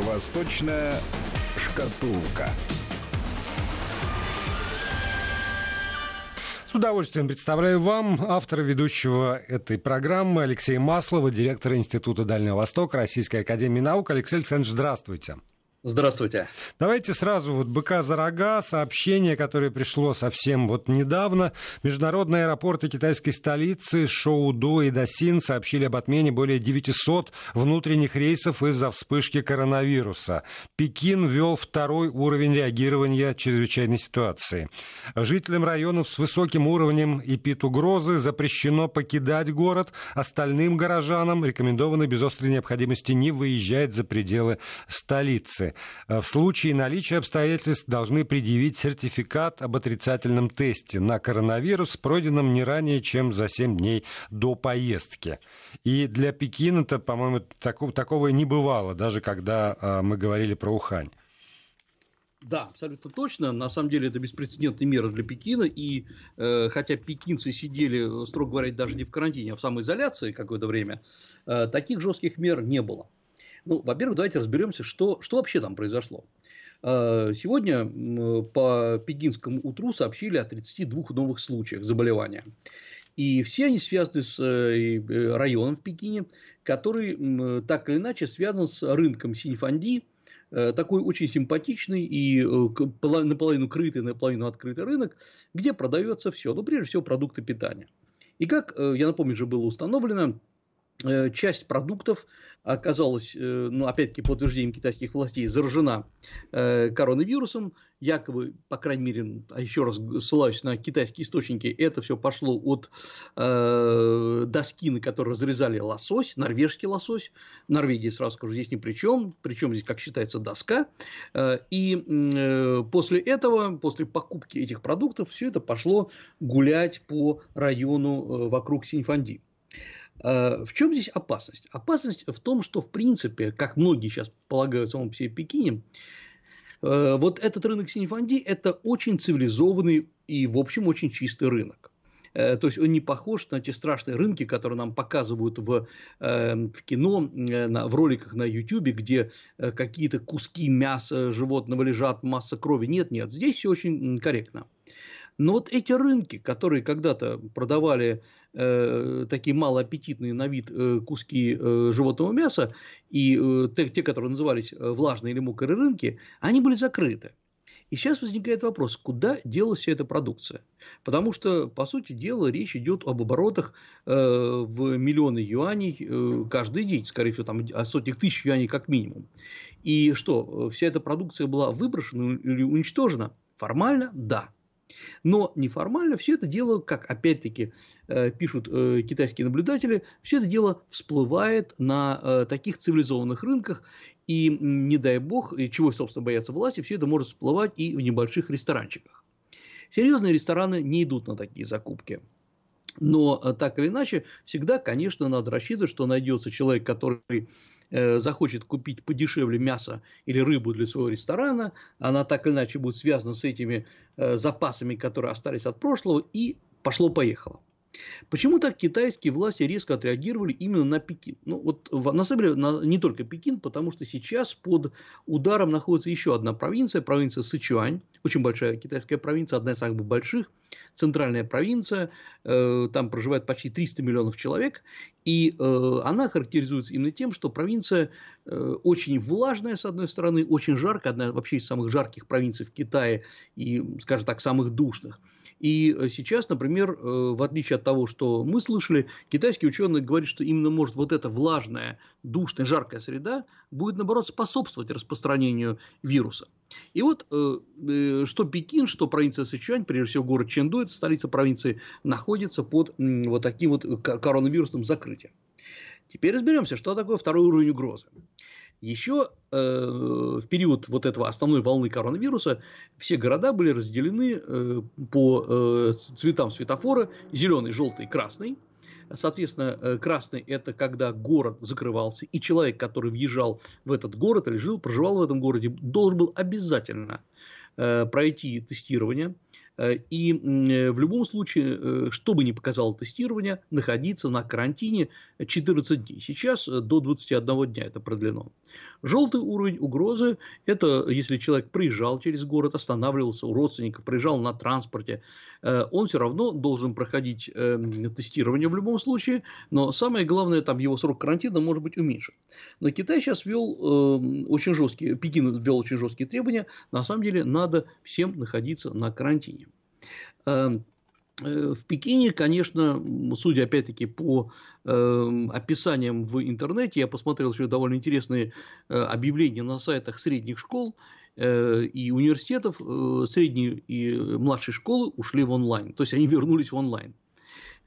Восточная шкатулка. С удовольствием представляю вам автора ведущего этой программы Алексея Маслова, директора Института Дальнего Востока Российской Академии Наук. Алексей Александрович, здравствуйте. Здравствуйте. Давайте сразу вот быка за рога, сообщение, которое пришло совсем вот недавно. Международные аэропорты китайской столицы Шоуду и Дасин сообщили об отмене более 900 внутренних рейсов из-за вспышки коронавируса. Пекин ввел второй уровень реагирования чрезвычайной ситуации. Жителям районов с высоким уровнем эпид-угрозы запрещено покидать город. Остальным горожанам рекомендовано без острой необходимости не выезжать за пределы столицы. Э, в случае наличия обстоятельств должны предъявить сертификат об отрицательном тесте на коронавирус, пройденном не ранее, чем за 7 дней до поездки. И для Пекина-то, по-моему, такого, такого не бывало, даже когда э, мы говорили про Ухань. Да, абсолютно точно. На самом деле это беспрецедентная мера для Пекина. И э, хотя пекинцы сидели, строго говоря, даже не в карантине, а в самоизоляции какое-то время, э, таких жестких мер не было. Ну, во-первых, давайте разберемся, что, что вообще там произошло. А, сегодня по пекинскому утру сообщили о 32 новых случаях заболевания. И все они связаны с э, э, районом в Пекине, который так или иначе связан с рынком Синьфанди, э, такой очень симпатичный и наполовину крытый, наполовину открытый рынок, где продается все, ну, прежде всего, продукты питания. И как, я напомню, же было установлено, Э, часть продуктов оказалась, э, ну, опять-таки, по утверждениям китайских властей, заражена э, коронавирусом. Якобы, по крайней мере, а еще раз ссылаюсь на китайские источники, это все пошло от э, доски, на которой разрезали лосось, норвежский лосось. Норвегия, сразу скажу, здесь ни при чем. Причем здесь, как считается, доска. И после этого, после покупки этих продуктов, все это пошло гулять по району вокруг Синьфанди. Э, в чем здесь опасность? Опасность в том, что, в принципе, как многие сейчас полагают в самом себе Пекине, э, вот этот рынок Синефанди – это очень цивилизованный и, в общем, очень чистый рынок. Э, то есть он не похож на те страшные рынки, которые нам показывают в, в кино, в роликах на YouTube, где какие-то куски мяса животного лежат, масса крови. Нет, нет, здесь все очень корректно. Но вот эти рынки, которые когда-то продавали э, такие малоаппетитные на вид э, куски э, животного мяса, и э, те, те, которые назывались э, влажные или мокрые рынки, они были закрыты. И сейчас возникает вопрос, куда делась вся эта продукция? Потому что, по сути дела, речь идет об оборотах э, в миллионы юаней э, каждый день, скорее всего, там о сотнях тысяч юаней как минимум. И что, вся эта продукция была выброшена или уничтожена? Формально – да. Но неформально все это дело, как опять-таки э, пишут э, китайские наблюдатели, все это дело всплывает на э, таких цивилизованных рынках, и не дай бог, чего, собственно, боятся власти, все это может всплывать и в небольших ресторанчиках. Серьезные рестораны не идут на такие закупки. Но так или иначе, всегда, конечно, надо рассчитывать, что найдется человек, который Э, захочет купить подешевле мясо или рыбу для своего ресторана, она так или иначе будет связана с этими э, запасами, которые остались от прошлого, и пошло-поехало. Почему так китайские власти резко отреагировали именно на Пекин? Ну, вот на самом деле на, не только Пекин, потому что сейчас под ударом находится еще одна провинция, провинция Сычуань, очень большая китайская провинция, одна из самых больших, центральная провинция, э, там проживает почти 300 миллионов человек, и э, она характеризуется именно тем, что провинция э, очень влажная, с одной стороны, очень жаркая, одна вообще из самых жарких провинций в Китае и, скажем так, самых душных. И э, сейчас, например, э, в отличие от того, что мы слышали, китайские ученые говорят, что именно может вот эта влажная, душная, жаркая среда будет, наоборот, способствовать распространению вируса. И вот э, что Пекин, что провинция Сычуань, прежде всего город Чэнду, это столица провинции, находится под вот таким вот коронавирусным закрытием. Теперь разберемся, что такое второй уровень угрозы. Еще э, в период вот этого основной волны коронавируса все города были разделены э, по э, цветам светофора зеленый, желтый, красный. Соответственно, э, красный – это когда город закрывался, и человек, который въезжал в этот город или жил, проживал в этом городе, должен был обязательно э, пройти тестирование – И в любом случае, что бы ни показало тестирование, находиться на карантине 14 дней. Сейчас до 21 дня это продлено. Желтый уровень угрозы – это если человек приезжал через город, останавливался у родственников, приезжал на транспорте, э, он все равно должен проходить тестирование в любом случае, но самое главное, там его срок карантина может быть уменьшен. Но Китай сейчас ввел эм, очень жесткие, Пекин ввел очень жесткие требования, на самом деле надо всем находиться на карантине. Эм, Э, в Пекине, конечно, судя опять-таки по э, описаниям в интернете, я посмотрел еще довольно интересные э, объявления на сайтах средних школ э, и университетов. Э, средние и младшие школы ушли в онлайн, то есть они вернулись в онлайн. Э,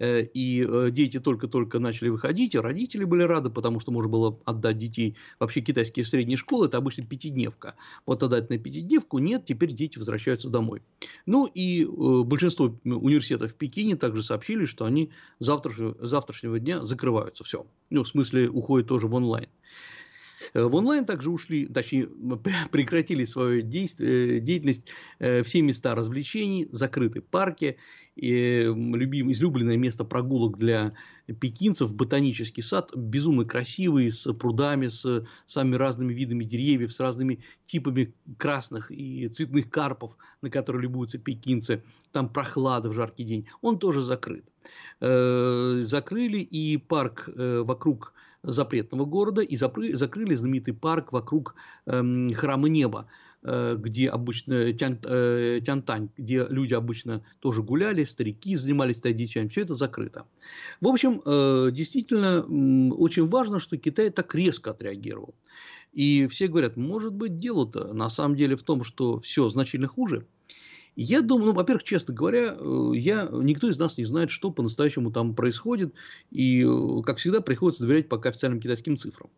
и э, дети только-только начали выходить, и родители были рады, потому что можно было отдать детей. Вообще китайские средние школы – это обычно пятидневка. Вот отдать на пятидневку нет, теперь дети возвращаются домой. Ну и э, большинство университетов в Пекине также сообщили, что они завтрашнего, завтрашнего дня закрываются. Все. Ну, в смысле, уходят тоже в онлайн. В онлайн также ушли, точнее, прекратили свою деятельность все места развлечений, закрыты парки, и любим, излюбленное место прогулок для пекинцев, ботанический сад, безумно красивый, с прудами, с самыми разными видами деревьев, с разными типами красных и цветных карпов, на которые любуются пекинцы. Там прохлада в жаркий день. Он тоже закрыт. Э, закрыли и парк э, вокруг запретного города, и закрыли знаменитый парк вокруг эм, храма неба где обычно тян, э, Тянтань, где люди обычно тоже гуляли, старики занимались тайдичами, все это закрыто. В общем, э, действительно, очень важно, что Китай так резко отреагировал. И все говорят, может быть, дело-то на самом деле в том, что все значительно хуже. Я думаю, ну, во-первых, честно говоря, я, никто из нас не знает, что по-настоящему там происходит. И, как всегда, приходится доверять пока официальным китайским цифрам.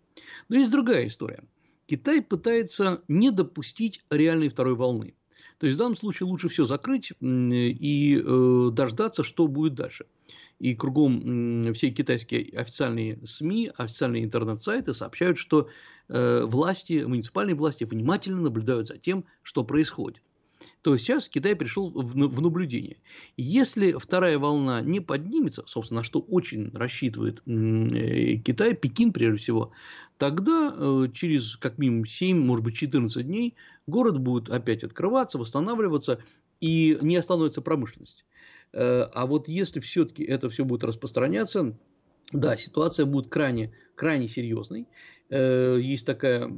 Но есть другая история. Китай пытается не допустить реальной второй волны. То есть в данном случае лучше все закрыть и э, дождаться, что будет дальше. И кругом все китайские официальные СМИ, официальные интернет-сайты сообщают, что э, власти, муниципальные власти внимательно наблюдают за тем, что происходит то сейчас Китай пришел в наблюдение. Если вторая волна не поднимется, собственно, на что очень рассчитывает э, Китай, Пекин прежде всего, тогда э, через как минимум 7, может быть 14 дней город будет опять открываться, восстанавливаться и не остановится промышленность. Э, а вот если все-таки это все будет распространяться, да, ситуация будет крайне, крайне серьезной. Э, есть такая,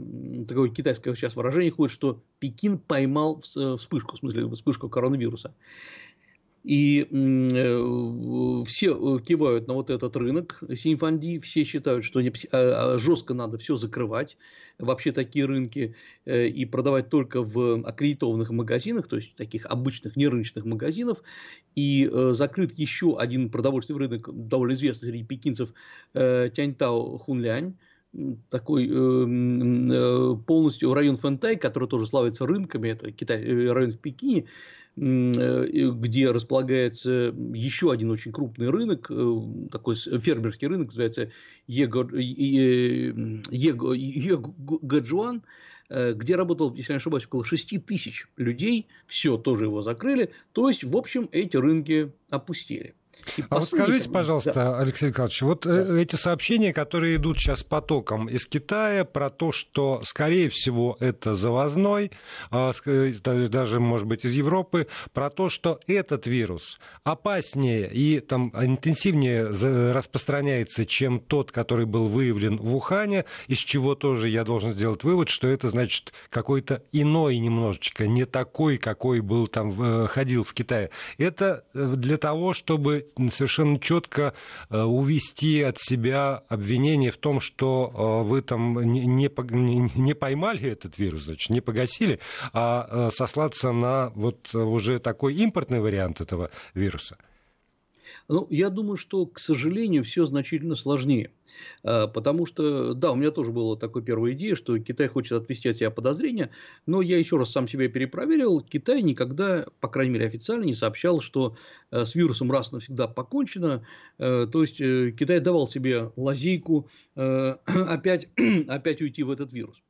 такое китайское сейчас выражение ходит, что Пекин поймал вспышку, в смысле вспышку коронавируса. И э, все кивают на вот этот рынок Синьфанди, все считают, что не, а, а, жестко надо все закрывать, вообще такие рынки, э, и продавать только в аккредитованных магазинах, то есть таких обычных нерыночных магазинов. И закрыт еще один продовольственный рынок, довольно известный среди пекинцев, Тяньтао Хунлянь, такой э, э, полностью район Фэнтай, который тоже славится рынками, это Китай, э, район в Пекине, где располагается еще один очень крупный рынок, такой фермерский рынок, называется Егаджуан, где работало, если не ошибаюсь, около 6 тысяч людей, все тоже его закрыли, то есть, в общем, эти рынки опустили. И а вот скажите, пожалуйста, да. Алексей Николаевич, вот э, да. эти сообщения, которые идут сейчас потоком из Китая про то, что, скорее всего, это завозной, а, даже, может быть, из Европы, про то, что этот вирус опаснее и там интенсивнее распространяется, чем тот, который был выявлен в Ухане, из чего тоже я должен сделать вывод, что это, значит, какой-то иной немножечко, не такой, какой был там, э, ходил в Китае. Это э, для того, чтобы совершенно четко э, увести от себя обвинение в том, что э, вы там не, не поймали этот вирус, значит, не погасили, а э, сослаться на вот уже такой импортный вариант этого вируса? Ну, я думаю, что, к сожалению, все значительно сложнее. А, потому что, да, у меня тоже была такая первая идея, что Китай хочет отвести от себя подозрения, но я еще раз сам себя перепроверил. Китай никогда, по крайней мере официально, не сообщал, что э, с вирусом раз навсегда покончено. Э, то есть, э, Китай давал себе лазейку опять, опять уйти в этот вирус.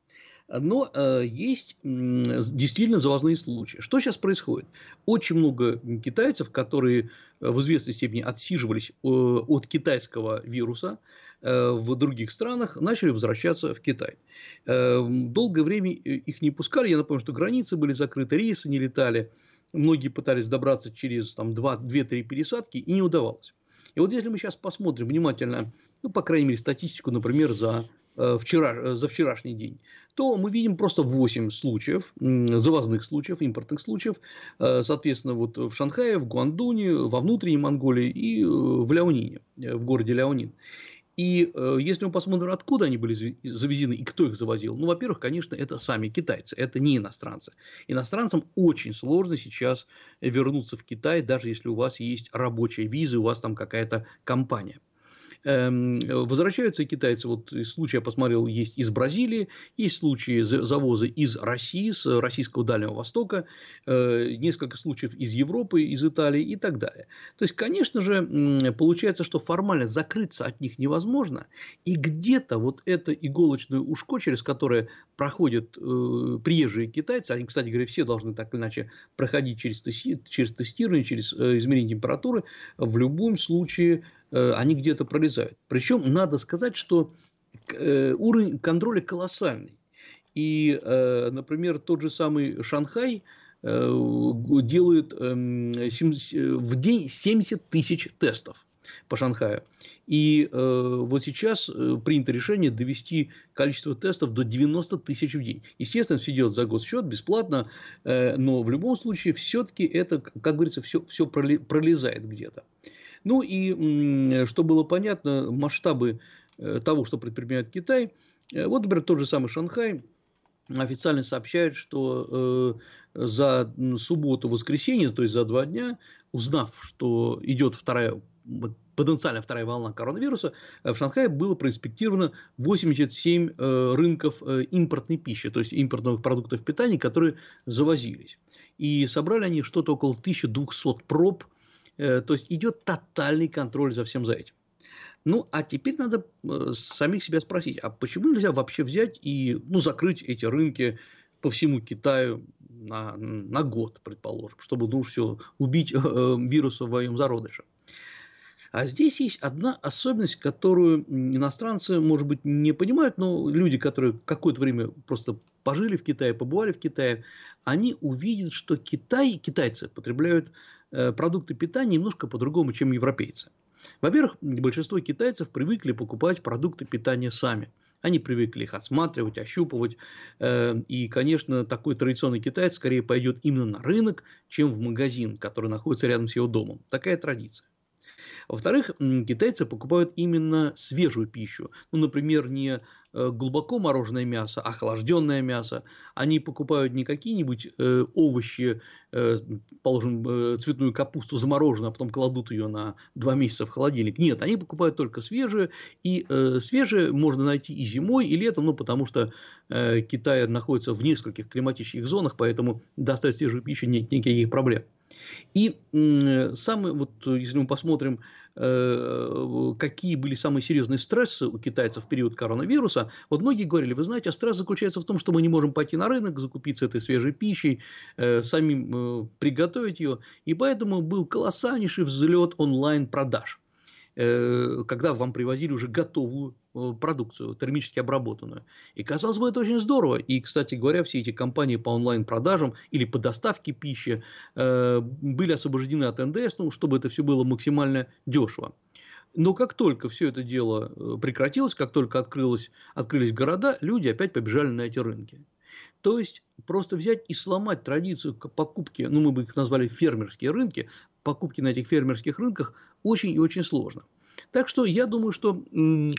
Но э, есть э, действительно завозные случаи. Что сейчас происходит? Очень много китайцев, которые в известной степени отсиживались э, от китайского вируса, Э, в других странах начали возвращаться в Китай. Э, долгое время их не пускали. Я напомню, что границы были закрыты, рейсы не летали. Многие пытались добраться через там, 2-3 пересадки и не удавалось. И вот если мы сейчас посмотрим внимательно, ну, по крайней мере, статистику, например, за, э, вчера, за вчерашний день, то мы видим просто 8 случаев, завозных случаев, импортных случаев, соответственно, вот в Шанхае, в Гуандуне, во внутренней Монголии и в Ляонине, в городе Ляонин. И э, если мы посмотрим, откуда они были завезены и кто их завозил, ну, во-первых, конечно, это сами китайцы, это не иностранцы. Иностранцам очень сложно сейчас вернуться в Китай, даже если у вас есть рабочая виза, у вас там какая-то компания. Эм, возвращаются китайцы, вот случай я посмотрел, есть из Бразилии, есть случаи завоза из России, с российского Дальнего Востока, э, несколько случаев из Европы, из Италии и так далее. То есть, конечно же, получается, что формально закрыться от них невозможно, и где-то вот это иголочное ушко, через которое проходят э, приезжие китайцы, они, кстати говоря, все должны так или иначе проходить через, тестирование, через э, измерение температуры, в любом случае они где-то пролезают. Причем надо сказать, что э, уровень контроля колоссальный. И, э, например, тот же самый Шанхай делает эм, в день 70 тысяч тестов по Шанхаю. И вот сейчас принято решение довести количество тестов до 90 тысяч в день. Естественно, все делать за госчет, бесплатно, но в любом случае все-таки это, как говорится, все, все пролезает где-то. Ну и, чтобы было понятно, масштабы э, того, что предпринимает Китай, э, вот, например, тот же самый Шанхай официально сообщает, что э, за субботу-воскресенье, то есть за два дня, узнав, что идет вторая потенциально вторая волна коронавируса, в Шанхае было проинспектировано 87 рынков импортной пищи, то есть импортных продуктов питания, которые завозились. И собрали они что-то около 1200 проб то есть идет тотальный контроль за всем за этим. Ну, а теперь надо э, самих себя спросить, а почему нельзя вообще взять и ну, закрыть эти рынки по всему Китаю на, на год, предположим, чтобы ну, все, убить э, вируса в своем зародыше. А здесь есть одна особенность, которую иностранцы, может быть, не понимают, но люди, которые какое-то время просто пожили в Китае, побывали в Китае, они увидят, что Китай, китайцы потребляют Э, продукты питания немножко по-другому, чем европейцы. Во-первых, большинство китайцев привыкли покупать продукты питания сами. Они привыкли их осматривать, ощупывать. Э, и, конечно, такой традиционный китаец скорее пойдет именно на рынок, чем в магазин, который находится рядом с его домом. Такая традиция. Во-вторых, китайцы покупают именно свежую пищу. Ну, например, не э, глубоко мороженое мясо, а охлажденное мясо. Они покупают не какие-нибудь э, овощи, э, положим, э, цветную капусту замороженную, а потом кладут ее на два месяца в холодильник. Нет, они покупают только свежие. И э, свежее можно найти и зимой, и летом, ну, потому что э, Китай находится в нескольких климатических зонах, поэтому достать свежую пищу нет никаких проблем. И самый, вот если мы посмотрим, э, какие были самые серьезные стрессы у китайцев в период коронавируса, вот многие говорили, вы знаете, а стресс заключается в том, что мы не можем пойти на рынок, закупиться этой свежей пищей, э, самим э, приготовить ее, и поэтому был колоссальнейший взлет онлайн-продаж когда вам привозили уже готовую Э, продукцию, термически обработанную. И казалось бы, это очень здорово. И, кстати говоря, все эти компании по онлайн-продажам или по доставке пищи э, были освобождены от НДС, ну, чтобы это все было максимально дешево. Но как только все это дело э, прекратилось, как только открылось, открылись города, люди опять побежали на эти рынки. То есть, просто взять и сломать традицию покупки, ну, мы бы их назвали фермерские рынки, покупки на этих фермерских рынках очень и очень сложно. Так что я думаю, что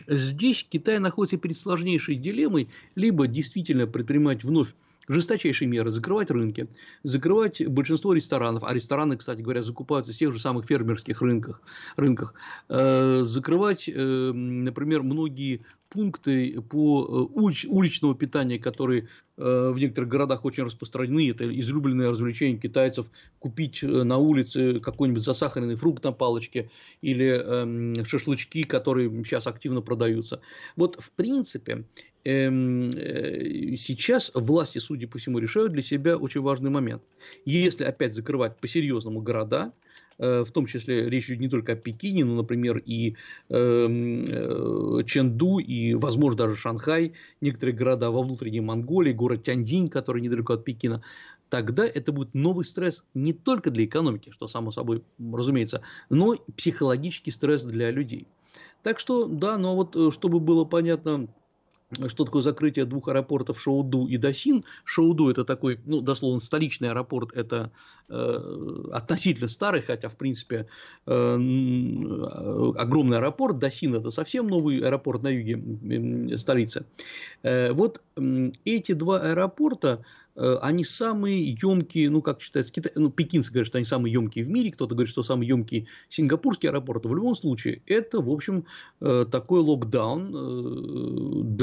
здесь Китай находится перед сложнейшей дилеммой, либо действительно предпринимать вновь жесточайшие меры, закрывать рынки, закрывать большинство ресторанов, а рестораны, кстати говоря, закупаются в тех же самых фермерских рынках, рынках э, закрывать, э, например, многие пункты по э, улич, уличного питания, которые э, в некоторых городах очень распространены. Это излюбленное развлечение китайцев купить на улице какой-нибудь засахаренный фрукт на палочке или э, шашлычки, которые сейчас активно продаются. Вот, в принципе, сейчас власти, судя по всему, решают для себя очень важный момент. Если опять закрывать по-серьезному города, э, в том числе речь идет не только о Пекине, но, например, и эм, э, Ченду, и, возможно, даже Шанхай, некоторые города во внутренней Монголии, город Тяньдинь, который недалеко от Пекина, тогда это будет новый стресс не только для экономики, что само собой разумеется, но и психологический стресс для людей. Так что, да, но вот э, чтобы было понятно, что такое закрытие двух аэропортов Шоуду и Дасин. Шоуду это такой, ну, дословно, столичный аэропорт, это э, относительно старый, хотя, в принципе, э, огромный аэропорт. Дасин это совсем новый аэропорт на юге э, столицы. Э, вот эти два аэропорта, Э, они самые емкие, ну, как считается, Китай, ну, пекинцы говорят, что они самые емкие в мире, кто-то говорит, что самый емкий сингапурский аэропорт. В любом случае, это, в общем, э, такой локдаун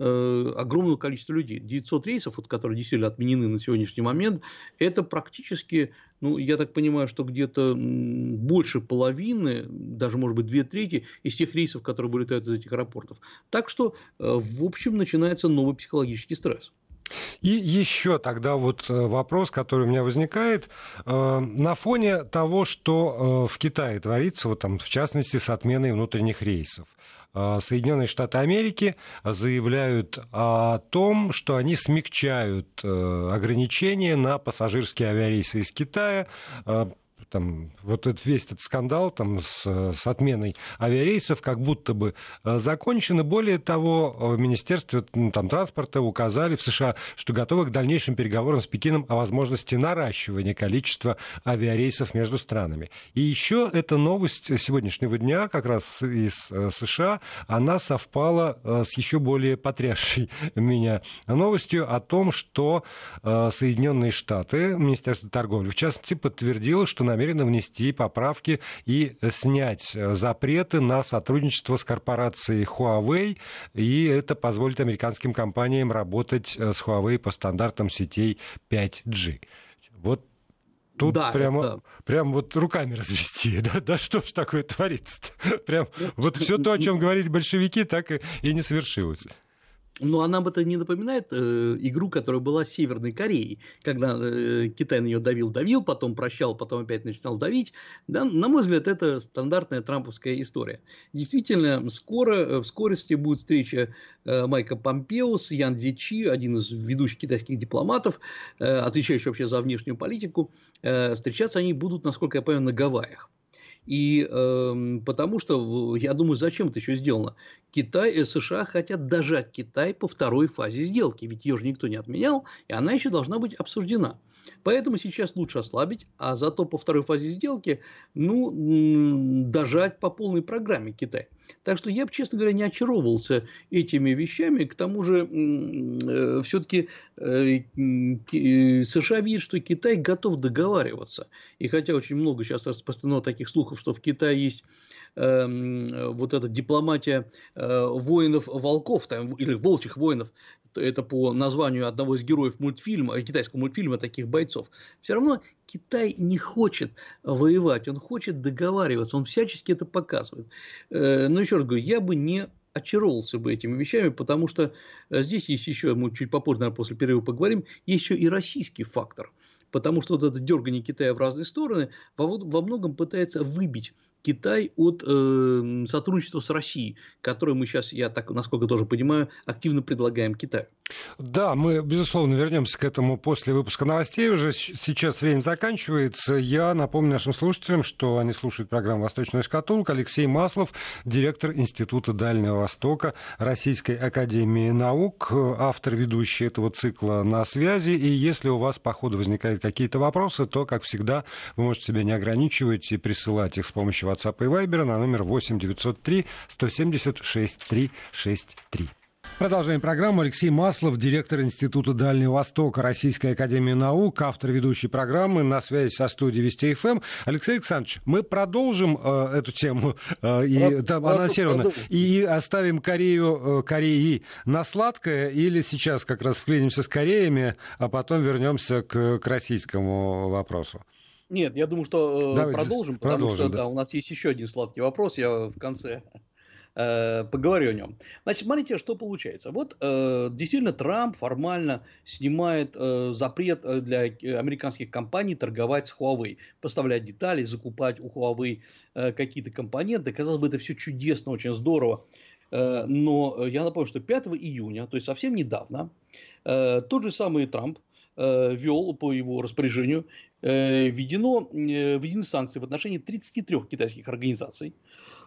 э, огромного количества людей. 900 рейсов, вот, которые действительно отменены на сегодняшний момент, это практически, ну, я так понимаю, что где-то больше половины, даже, может быть, две трети из тех рейсов, которые вылетают из этих аэропортов. Так что, в общем, начинается новый психологический стресс. И еще тогда вот э, вопрос, который у меня возникает, э, на фоне того, что э, в Китае творится, вот там, в частности, с отменой внутренних рейсов. Соединенные Штаты Америки заявляют о том, что они смягчают ограничения на пассажирские авиарейсы из Китая там, вот этот, весь этот скандал там, с, с отменой авиарейсов как будто бы э, закончен. И более того, в Министерстве там, транспорта указали в США, что готовы к дальнейшим переговорам с Пекином о возможности наращивания количества авиарейсов между странами. И еще эта новость сегодняшнего дня, как раз из э, США, она совпала э, с еще более потрясшей меня новостью о том, что Соединенные Штаты, Министерство торговли, в частности, подтвердило, что на намерена внести поправки и снять э, запреты на сотрудничество с корпорацией Huawei, и это позволит американским компаниям работать э, с Huawei по стандартам сетей 5G. Вот Тут да, прямо, это... прям вот руками развести. Да, да что ж такое творится -то? Прям вот все то, о чем говорили большевики, так и, и не совершилось. Но она бы это не напоминает э, игру, которая была Северной Кореей, когда э, Китай на нее давил-давил, потом прощал, потом опять начинал давить. Да, на мой взгляд, это стандартная трамповская история. Действительно, скоро, э, в скорости будет встреча э, Майка Помпео с Ян Зичи, один из ведущих китайских дипломатов, э, отвечающий вообще за внешнюю политику. Э, встречаться они будут, насколько я понимаю, на Гавайях. И э, потому что, я думаю, зачем это еще сделано? Китай и США хотят дожать Китай по второй фазе сделки, ведь ее же никто не отменял, и она еще должна быть обсуждена. Поэтому сейчас лучше ослабить, а зато по второй фазе сделки, ну, дожать по полной программе Китай. Так что я бы, честно говоря, не очаровывался этими вещами. К тому же, э, все-таки э, США видят, что Китай готов договариваться. И хотя очень много сейчас распространено таких слухов, что в Китае есть эм, вот эта дипломатия э, воинов-волков там, или волчьих воинов, это по названию одного из героев мультфильма, китайского мультфильма таких бойцов, все равно Китай не хочет воевать, он хочет договариваться, он всячески это показывает. Э, но еще раз говорю, я бы не очаровался бы этими вещами, потому что э, здесь есть еще, мы чуть попозже, наверное, после перерыва поговорим, еще и российский фактор. Потому что вот это дергание Китая в разные стороны во, во многом пытается выбить Китай от э, сотрудничества с Россией, которое мы сейчас, я так, насколько тоже понимаю, активно предлагаем Китаю. Да, мы, безусловно, вернемся к этому после выпуска новостей. Уже сейчас время заканчивается. Я напомню нашим слушателям, что они слушают программу «Восточная шкатулка». Алексей Маслов, директор Института Дальнего Востока Российской Академии Наук, автор ведущий этого цикла на связи. И если у вас по ходу возникают какие-то вопросы, то, как всегда, вы можете себя не ограничивать и присылать их с помощью WhatsApp и Viber на номер 8 903 170 6363. Продолжаем программу. Алексей Маслов, директор Института Дальнего Востока Российской Академии Наук, автор ведущей программы на связи со студией Вести ФМ. Алексей Александрович, мы продолжим э, эту тему э, и, там, анонсировано, и оставим Корею, э, Кореи на сладкое или сейчас как раз вклинимся с Кореями, а потом вернемся к, к российскому вопросу? Нет, я думаю, что э, Давайте продолжим, потому продолжим, что да. Да, у нас есть еще один сладкий вопрос. Я в конце э, поговорю о нем. Значит, смотрите, что получается. Вот э, действительно Трамп формально снимает э, запрет э, для американских компаний торговать с Huawei, поставлять детали, закупать у Huawei э, какие-то компоненты. Казалось бы, это все чудесно, очень здорово. Э, но я напомню, что 5 июня, то есть совсем недавно, э, тот же самый Трамп ввел по его распоряжению введено, введены санкции в отношении 33 китайских организаций.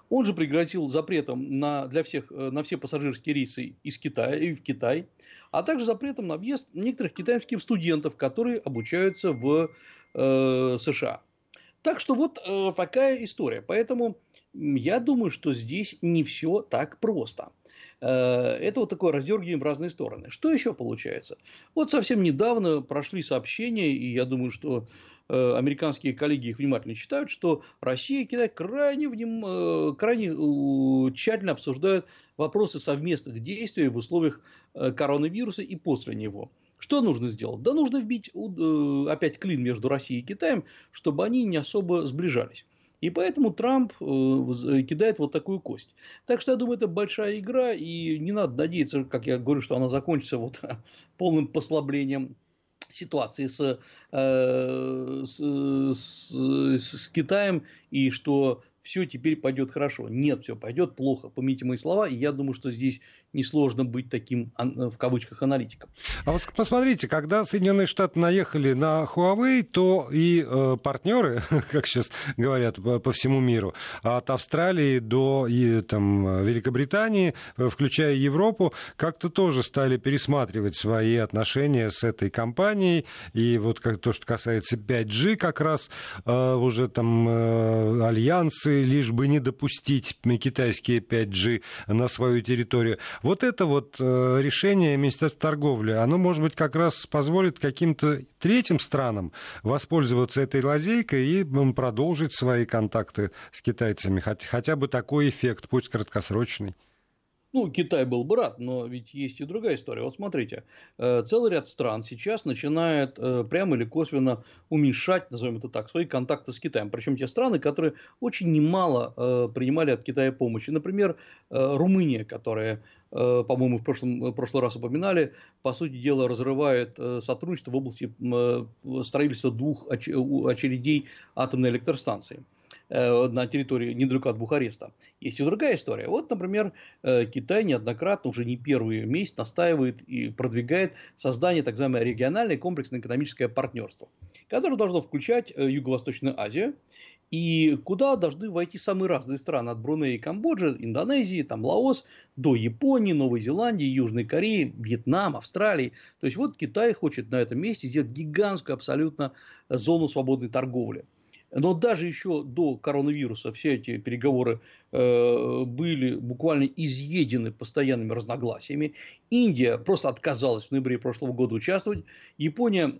Он же пригрозил запретом на, для всех, на все пассажирские рейсы из Китая и в Китай, а также запретом на въезд некоторых китайских студентов, которые обучаются в э, США. Так что вот э, такая история. Поэтому я думаю, что здесь не все так просто. Э, это вот такое раздергивание в разные стороны. Что еще получается? Вот совсем недавно прошли сообщения, и я думаю, что э, американские коллеги их внимательно читают, что Россия и Китай крайне, вним... Э, крайне тщательно обсуждают вопросы совместных действий в условиях коронавируса и после него. Что нужно сделать? Да нужно вбить опять клин между Россией и Китаем, чтобы они не особо сближались. И поэтому Трамп э, кидает вот такую кость. Так что я думаю, это большая игра, и не надо надеяться, как я говорю, что она закончится вот полным послаблением ситуации с, э, с, с, с Китаем, и что все теперь пойдет хорошо. Нет, все пойдет плохо. Помните мои слова, и я думаю, что здесь несложно быть таким, в кавычках, аналитиком. А вот посмотрите, когда Соединенные Штаты наехали на Huawei, то и э, партнеры, как сейчас говорят по, по всему миру, от Австралии до и, там, Великобритании, э, включая Европу, как-то тоже стали пересматривать свои отношения с этой компанией. И вот как то, что касается 5G, как раз э, уже там э, альянсы, лишь бы не допустить китайские 5G на свою территорию. Вот это вот э, решение Министерства торговли, оно, может быть, как раз позволит каким-то третьим странам воспользоваться этой лазейкой и продолжить свои контакты с китайцами. Хотя бы такой эффект, пусть краткосрочный. Ну, Китай был бы рад, но ведь есть и другая история. Вот смотрите, э, целый ряд стран сейчас начинает э, прямо или косвенно уменьшать, назовем это так, свои контакты с Китаем. Причем те страны, которые очень немало э, принимали от Китая помощи. Например, Румыния, которая по-моему, в, прошлом, в прошлый раз упоминали, по сути дела разрывает сотрудничество в области строительства двух очередей атомной электростанции. Э, на территории недалеко от Бухареста. Есть и другая история. Вот, например, э, Китай неоднократно, уже не первый месяц, настаивает и продвигает создание так называемое региональное комплексное экономическое партнерство, которое должно включать э, Юго-Восточную Азию, и куда должны войти самые разные страны, от Брунея и Камбоджи, Индонезии, там Лаос, до Японии, Новой Зеландии, Южной Кореи, Вьетнам, Австралии. То есть, вот Китай хочет на этом месте сделать гигантскую абсолютно зону свободной торговли. Но даже еще до коронавируса все эти переговоры э, были буквально изъедены постоянными разногласиями. Индия просто отказалась в ноябре прошлого года участвовать. Япония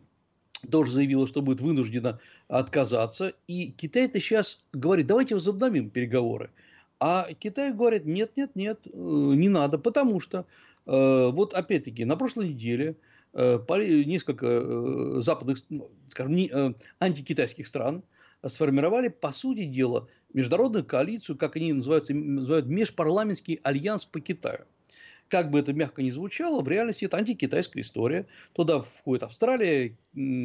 тоже заявила, что будет вынуждена отказаться. И Китай-то сейчас говорит, давайте возобновим переговоры. А Китай говорит, нет, нет, нет, э, не надо, потому что э, вот опять-таки на прошлой неделе несколько западных, ну, скажем, антикитайских стран сформировали, по сути дела, международную коалицию, как они называются, называют межпарламентский альянс по Китаю. Как бы это мягко ни звучало, в реальности это антикитайская история. Туда входит Австралия,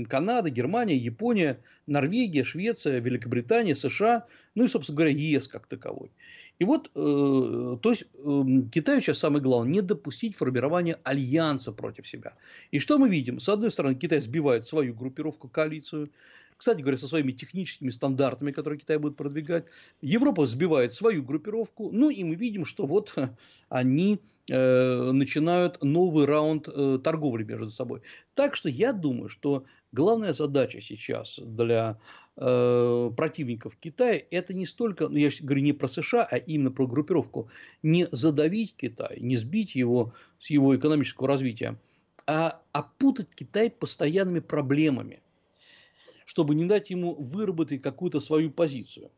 Канада, Германия, Япония, Норвегия, Швеция, Великобритания, США, ну и, собственно говоря, ЕС как таковой. И вот, э, то есть, э, Китаю сейчас самое главное не допустить формирования альянса против себя. И что мы видим? С одной стороны, Китай сбивает свою группировку, коалицию, кстати говоря, со своими техническими стандартами, которые Китай будет продвигать. Европа сбивает свою группировку. Ну и мы видим, что вот они э, начинают новый раунд э, торговли между собой. Так что я думаю, что главная задача сейчас для э, противников Китая это не столько, ну я говорю не про США, а именно про группировку, не задавить Китай, не сбить его с его экономического развития, а опутать Китай постоянными проблемами чтобы не дать ему выработать какую-то свою позицию.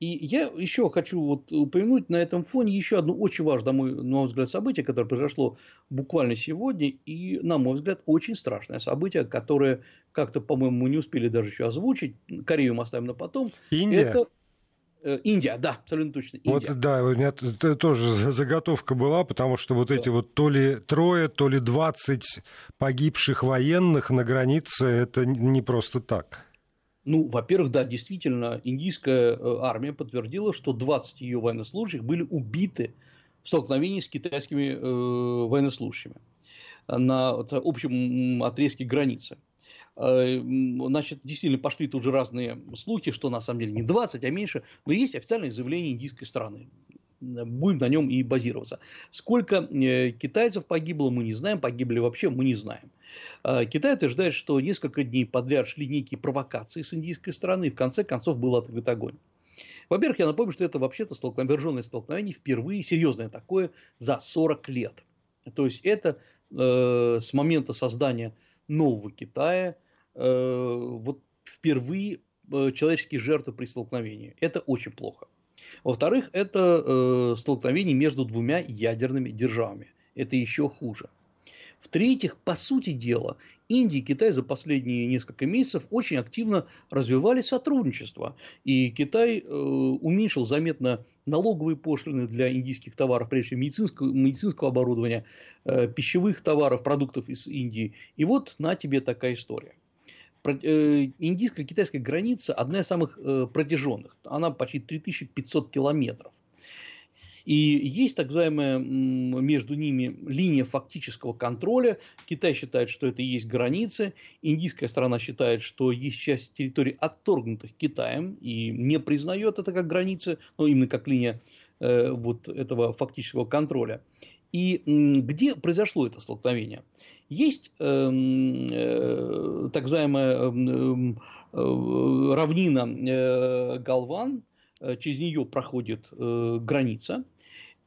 И я еще хочу вот упомянуть на этом фоне еще одно очень важное, на мой, на мой взгляд, событие, которое произошло буквально сегодня, и, на мой взгляд, очень страшное событие, которое как-то, по-моему, мы не успели даже еще озвучить, Корею мы оставим на потом. Индия. Это Э, Индия, да, абсолютно точно. Индия. Вот, да, у меня тоже заготовка была, потому что вот эти вот то ли трое, то ли двадцать погибших военных на границе, это не просто так. Ну, во-первых, да, действительно, индийская э, армия подтвердила, что 20 ее военнослужащих были убиты в столкновении с китайскими э, военнослужащими на общем отрезке границы. Э, значит, действительно пошли тут же разные слухи, что на самом деле не 20, а меньше, но есть официальное заявление индийской страны. Будем на нем и базироваться. Сколько э, китайцев погибло, мы не знаем, погибли вообще, мы не знаем. Э, Китай утверждает, что несколько дней подряд шли некие провокации с индийской стороны, и в конце концов был открыт огонь. Во-первых, я напомню, что это вообще-то столкновение, столкновение впервые, серьезное такое, за 40 лет. То есть это э, с момента создания нового Китая – Э, вот впервые э, человеческие жертвы при столкновении. Это очень плохо. Во-вторых, это э, столкновение между двумя ядерными державами. Это еще хуже. В-третьих, по сути дела, Индия и Китай за последние несколько месяцев очень активно развивали сотрудничество. И Китай э, уменьшил заметно налоговые пошлины для индийских товаров, прежде всего медицинского, медицинского оборудования, э, пищевых товаров, продуктов из Индии. И вот на тебе такая история. Э, индийско-китайская граница одна из самых э, протяженных. Она почти 3500 километров. И есть так называемая между ними линия фактического контроля. Китай считает, что это и есть границы. Индийская сторона считает, что есть часть территорий, отторгнутых Китаем, и не признает это как границы, но именно как линия э, вот этого фактического контроля. И где произошло это столкновение? Есть эм, э, так называемая эм, э, равнина э, Галван, э, через нее проходит э, граница,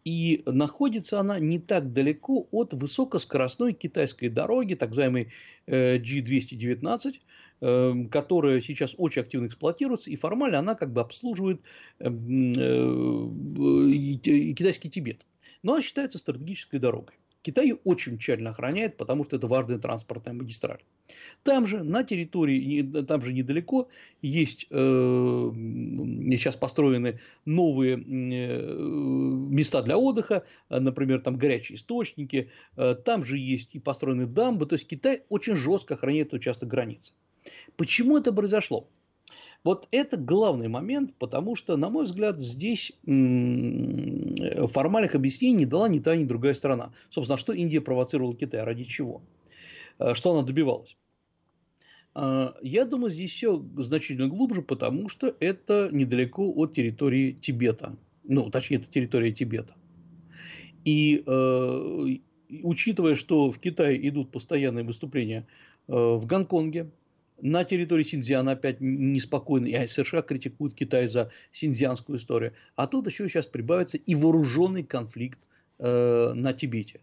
и находится она не так далеко от высокоскоростной китайской дороги, так называемой э, G219, эм, которая сейчас очень активно эксплуатируется, и формально она как бы обслуживает эм, китайский Тибет. Но она считается стратегической дорогой. Китай очень тщательно охраняет, потому что это важная транспортная магистраль. Там же, на территории, там же недалеко, есть э, сейчас построены новые э, места для отдыха, например, там горячие источники, э, там же есть и построены дамбы, то есть Китай очень жестко охраняет этот участок границы. Почему это произошло? Вот это главный момент, потому что, на мой взгляд, здесь формальных объяснений не дала ни та, ни другая сторона. Собственно, что Индия провоцировала Китай, ради чего? Э, что она добивалась? Э, я думаю, здесь все значительно глубже, потому что это недалеко от территории Тибета. Ну, точнее, это территория Тибета. И э, учитывая, что в Китае идут постоянные выступления э, в Гонконге, на территории Синьцзяна опять неспокойно, и США критикуют Китай за синьцзянскую историю. А тут еще сейчас прибавится и вооруженный конфликт э, на Тибете.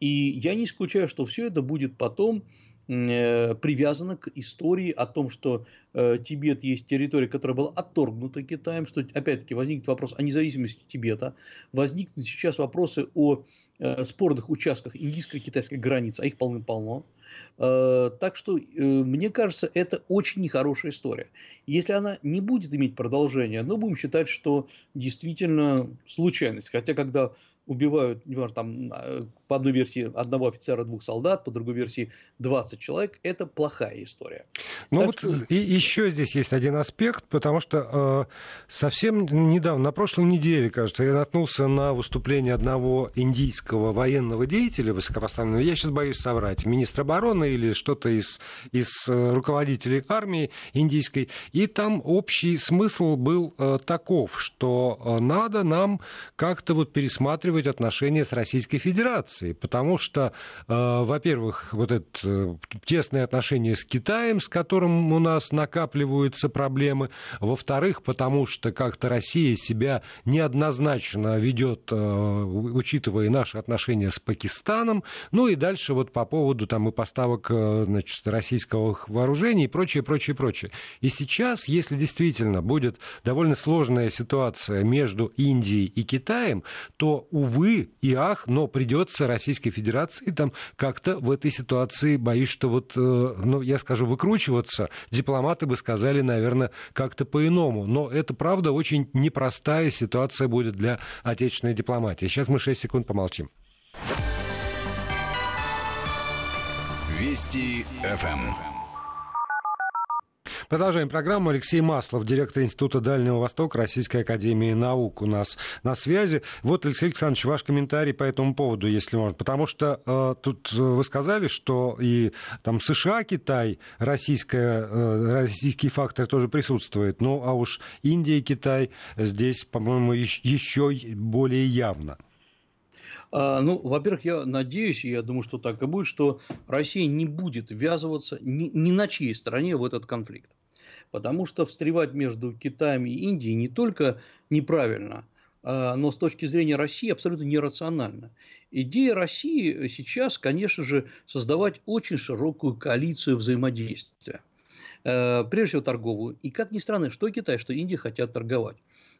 И я не исключаю, что все это будет потом э, привязано к истории о том, что э, Тибет есть территория, которая была отторгнута Китаем, что опять-таки возникнет вопрос о независимости Тибета, возникнут сейчас вопросы о э, спорных участках индийско-китайской границы, а их полным-полно. Э, так что, э, мне кажется, это очень нехорошая история. Если она не будет иметь продолжения, ну, будем считать, что действительно случайность. Хотя, когда убивают, неважно, там, э, по одной версии одного офицера, двух солдат, по другой версии 20 человек, это плохая история. Ну вот что... и еще здесь есть один аспект, потому что э, совсем недавно, на прошлой неделе, кажется, я наткнулся на выступление одного индийского военного деятеля высокопоставленного, я сейчас боюсь соврать, министра обороны или что-то из, из э, руководителей армии индийской, и там общий смысл был э, таков, что э, надо нам как-то вот пересматривать отношения с Российской Федерацией, потому что, э, во-первых, вот это э, тесные отношения с Китаем, с которым у нас накапливаются проблемы, во-вторых, потому что как-то Россия себя неоднозначно ведет, э, учитывая наши отношения с Пакистаном, ну и дальше вот по поводу там и поставок значит, российского вооружения и прочее, прочее, прочее. И сейчас, если действительно будет довольно сложная ситуация между Индией и Китаем, то, увы и ах, но придется Российской Федерации там как-то в этой ситуации, боюсь, что вот, э, ну, я скажу, выкручиваться, дипломаты бы сказали, наверное, как-то по-иному. Но это, правда, очень непростая ситуация будет для отечественной дипломатии. Сейчас мы 6 секунд помолчим. Вести ФМ. Продолжаем программу. Алексей Маслов, директор Института Дальнего Востока Российской Академии Наук у нас на связи. Вот, Алексей Александрович, ваш комментарий по этому поводу, если можно. Потому что э, тут вы сказали, что и там США, Китай, российская, э, российский фактор тоже присутствует. Ну, а уж Индия и Китай здесь, по-моему, еще более явно. А, ну, во-первых, я надеюсь, и я думаю, что так и будет, что Россия не будет ввязываться ни, ни на чьей стороне в этот конфликт. Потому что встревать между Китаем и Индией не только неправильно, а, но с точки зрения России абсолютно нерационально. Идея России сейчас, конечно же, создавать очень широкую коалицию взаимодействия. Э, прежде всего торговую. И как ни странно, что Китай, что Индия хотят торговать.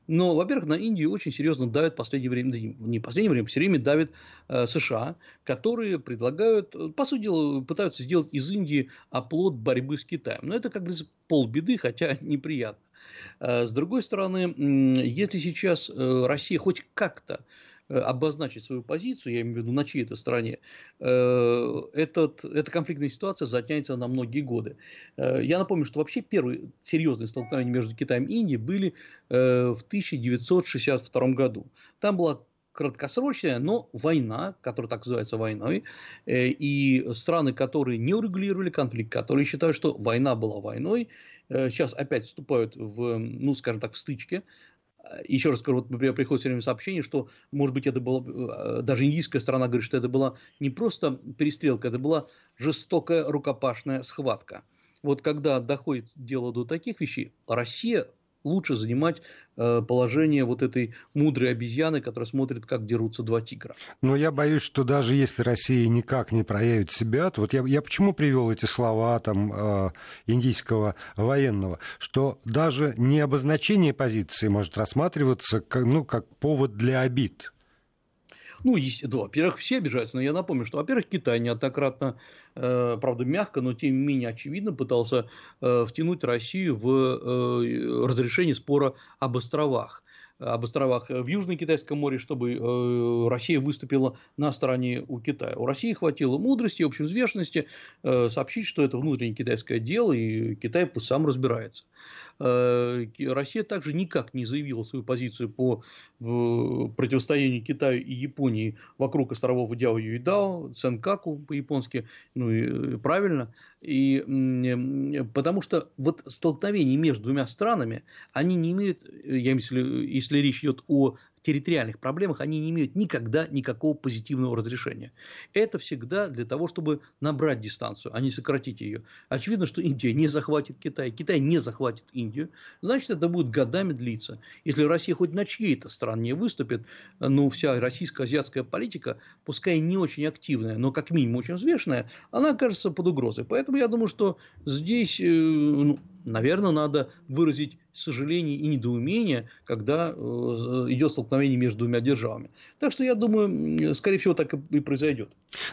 Но, во-первых, на Индию очень серьезно давит в последнее время, не в последнее время, все время давит э, США, которые предлагают, по сути дела, пытаются сделать из Индии оплот борьбы с Китаем. Но это, как говорится, полбеды, хотя неприятно. Э, с другой стороны, если сейчас э, Россия хоть как-то Э, обозначить свою позицию, я имею в виду на чьей-то стороне, э, этот, эта конфликтная ситуация затянется на многие годы. Э, я напомню, что вообще первые серьезные столкновения между Китаем и Индией были в 1962 году. Там была краткосрочная, но война, которая так называется войной, и страны, которые не урегулировали конфликт, которые считают, что война была войной, сейчас опять вступают в, ну, скажем так, в стычки еще раз скажу, вот, например, приходит все время сообщение, что, может быть, это было, э, даже индийская сторона говорит, что это была не просто перестрелка, это была жестокая рукопашная схватка. Вот когда доходит дело до таких вещей, Россия лучше занимать э, положение вот этой мудрой обезьяны, которая смотрит, как дерутся два тигра. Но я боюсь, что даже если Россия никак не проявит себя, то вот я, я почему привел эти слова там, э, индийского военного, что даже не обозначение позиции может рассматриваться как, ну, как повод для обид. Ну, да, во-первых, все обижаются, но я напомню, что, во-первых, Китай неоднократно, э, правда, мягко, но тем не менее очевидно пытался э, втянуть Россию в э, разрешение спора об островах об островах в Южном Китайском море, чтобы э, Россия выступила на стороне у Китая. У России хватило мудрости и общеизвестности э, сообщить, что это внутреннее китайское дело, и Китай пусть сам разбирается. Э, Россия также никак не заявила свою позицию по противостоянию Китаю и Японии вокруг островов Дяо Юйдао, Ценкаку по-японски, ну и правильно. И, потому что вот столкновения между двумя странами, они не имеют, я имею в виду, если речь идет о территориальных проблемах, они не имеют никогда никакого позитивного разрешения. Это всегда для того, чтобы набрать дистанцию, а не сократить ее. Очевидно, что Индия не захватит Китай, Китай не захватит Индию, значит, это будет годами длиться. Если Россия хоть на чьей-то стороне выступит, ну, вся российско-азиатская политика, пускай не очень активная, но как минимум очень взвешенная, она окажется под угрозой. Поэтому я думаю, что здесь, э, ну, наверное, надо выразить сожаление и недоумение, когда э, идет столкновение между двумя державами. Так что я думаю, скорее всего, так и произойдет.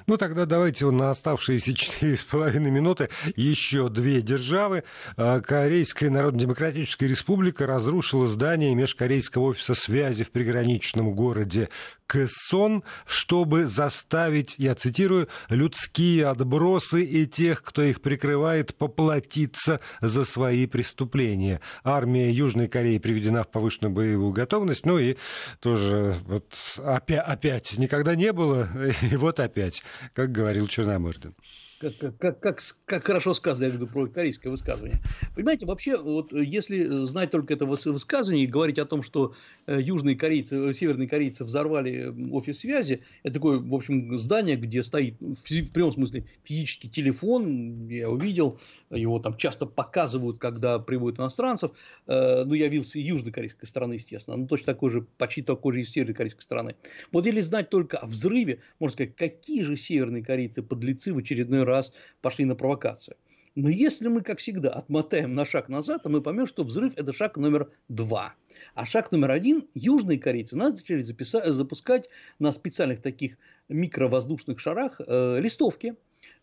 Ну тогда давайте на оставшиеся четыре с половиной минуты еще две державы. Э, Корейская Народно-Демократическая Республика разрушила здание межкорейского офиса связи в приграничном городе Кэсон, чтобы заставить, я цитирую, людские отбросы и тех, кто их прикрывает, поплатиться за свои преступления. Армия Южной Кореи приведена в повышенную боевую готовность, ну и тоже вот опять, опять никогда не было, и вот опять, как говорил Черномырдин как, как, как, как хорошо сказано, я веду про корейское высказывание. Понимаете, вообще, вот если знать только это высказывание и говорить о том, что э, южные корейцы, э, северные корейцы взорвали офис связи, это такое, в общем, здание, где стоит в прямом смысле физический телефон, я увидел, его там часто показывают, когда приводят иностранцев, э, ну, я видел с южнокорейской стороны, естественно, но точно такой же, почти такой же из северокорейской стороны. Вот если знать только о взрыве, можно сказать, какие же северные корейцы подлецы в очередной раз пошли на провокацию. Но если мы, как всегда, отмотаем на шаг назад, то мы поймем, что взрыв – это шаг номер два. А шаг номер один, южные корейцы начали записать, запускать на специальных таких микровоздушных шарах э, листовки,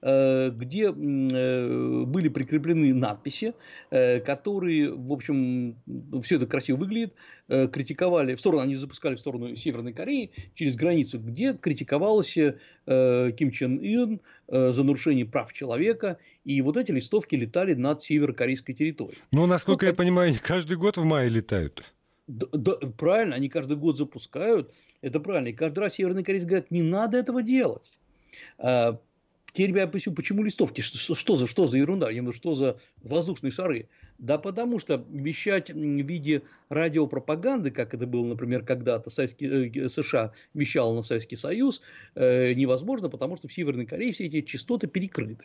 где э, были прикреплены надписи, э, которые, в общем, все это красиво выглядит, критиковали, в сторону, они запускали в сторону Северной Кореи через границу, где критиковалось Ким Чен Ын за нарушение прав человека, и вот эти листовки летали над северокорейской территорией. Ну, насколько ну, я понимаю, каждый год в мае летают. Да, да, правильно, они каждый год запускают, это правильно. И каждый раз северные корейцы говорят, не надо этого делать. Теперь я объясню, почему листовки, что, что, за, что за ерунда, что за воздушные шары. Да потому что вещать в виде радиопропаганды, как это было, например, когда-то э, США вещал на Советский Союз, э, невозможно, потому что в Северной Корее все эти частоты перекрыты.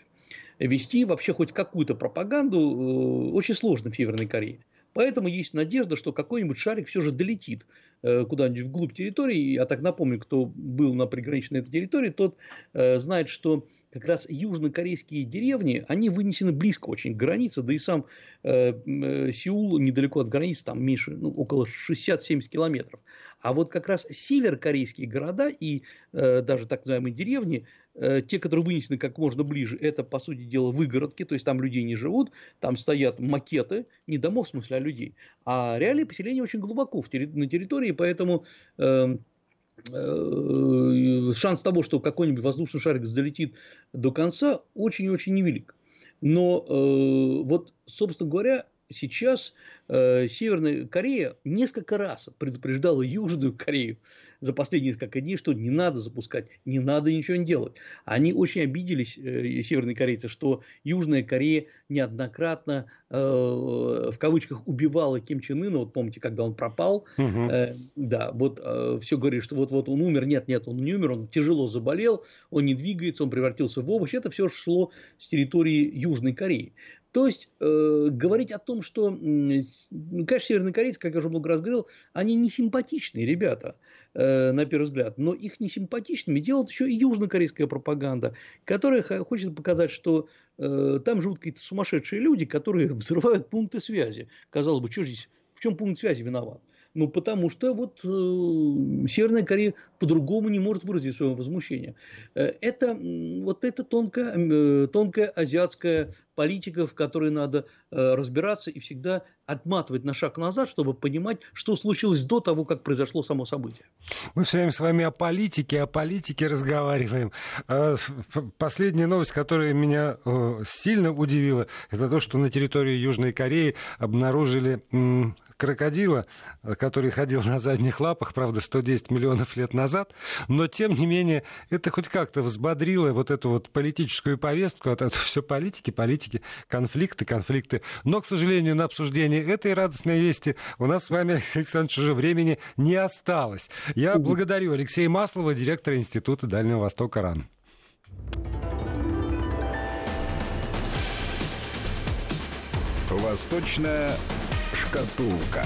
Вести вообще хоть какую-то пропаганду э, очень сложно в Северной Корее. Поэтому есть надежда, что какой-нибудь шарик все же долетит э, куда-нибудь вглубь территории. Я так напомню, кто был на приграничной этой территории, тот э, знает, что как раз южнокорейские деревни, они вынесены близко очень к границе, да и сам э, э, Сеул недалеко от границы, там меньше, ну, около 60-70 километров. А вот как раз северокорейские города и э, даже так называемые деревни, те, которые вынесены как можно ближе, это, по сути дела, выгородки, то есть там людей не живут, там стоят макеты, не домов в смысле, а людей. А реальные поселения очень глубоко в на территории, поэтому... Э, Э, шанс того, что какой-нибудь воздушный шарик залетит до конца, очень-очень невелик. Но э, вот, собственно говоря, сейчас э, Северная Корея несколько раз предупреждала Южную Корею за последние несколько дней, что не надо запускать, не надо ничего не делать. Они очень обиделись, э, северные корейцы, что Южная Корея неоднократно, э, в кавычках, убивала Ким Чен Ына, вот помните, когда он пропал, угу. э, да, вот э, все говорит, что вот-вот он умер, нет, нет, он не умер, он тяжело заболел, он не двигается, он превратился в овощ, это все шло с территории Южной Кореи. То есть э, говорить о том, что, ну, конечно, северные корейцы, как я уже много раз говорил, они не симпатичные ребята, э, на первый взгляд, но их не симпатичными делает еще и южнокорейская пропаганда, которая хочет показать, что э, там живут какие-то сумасшедшие люди, которые взрывают пункты связи. Казалось бы, что здесь, в чем пункт связи виноват? Ну, потому что вот э, Северная Корея по-другому не может выразить свое возмущение. Э, это вот это тонкая, э, тонкая азиатская политика, в которой надо э, разбираться и всегда отматывать на шаг назад, чтобы понимать, что случилось до того, как произошло само событие. Мы все время с вами о политике, о политике разговариваем. Э, последняя новость, которая меня э, сильно удивила, это то, что на территории Южной Кореи обнаружили крокодила, который ходил на задних лапах, правда, 110 миллионов лет назад, но, тем не менее, это хоть как-то взбодрило вот эту вот политическую повестку, вот это все политики, политики, конфликты, конфликты. Но, к сожалению, на обсуждение этой радостной вести у нас с вами, Алексей Александрович, уже времени не осталось. Я благодарю Алексея Маслова, директора Института Дальнего Востока РАН. Восточная шкатулка.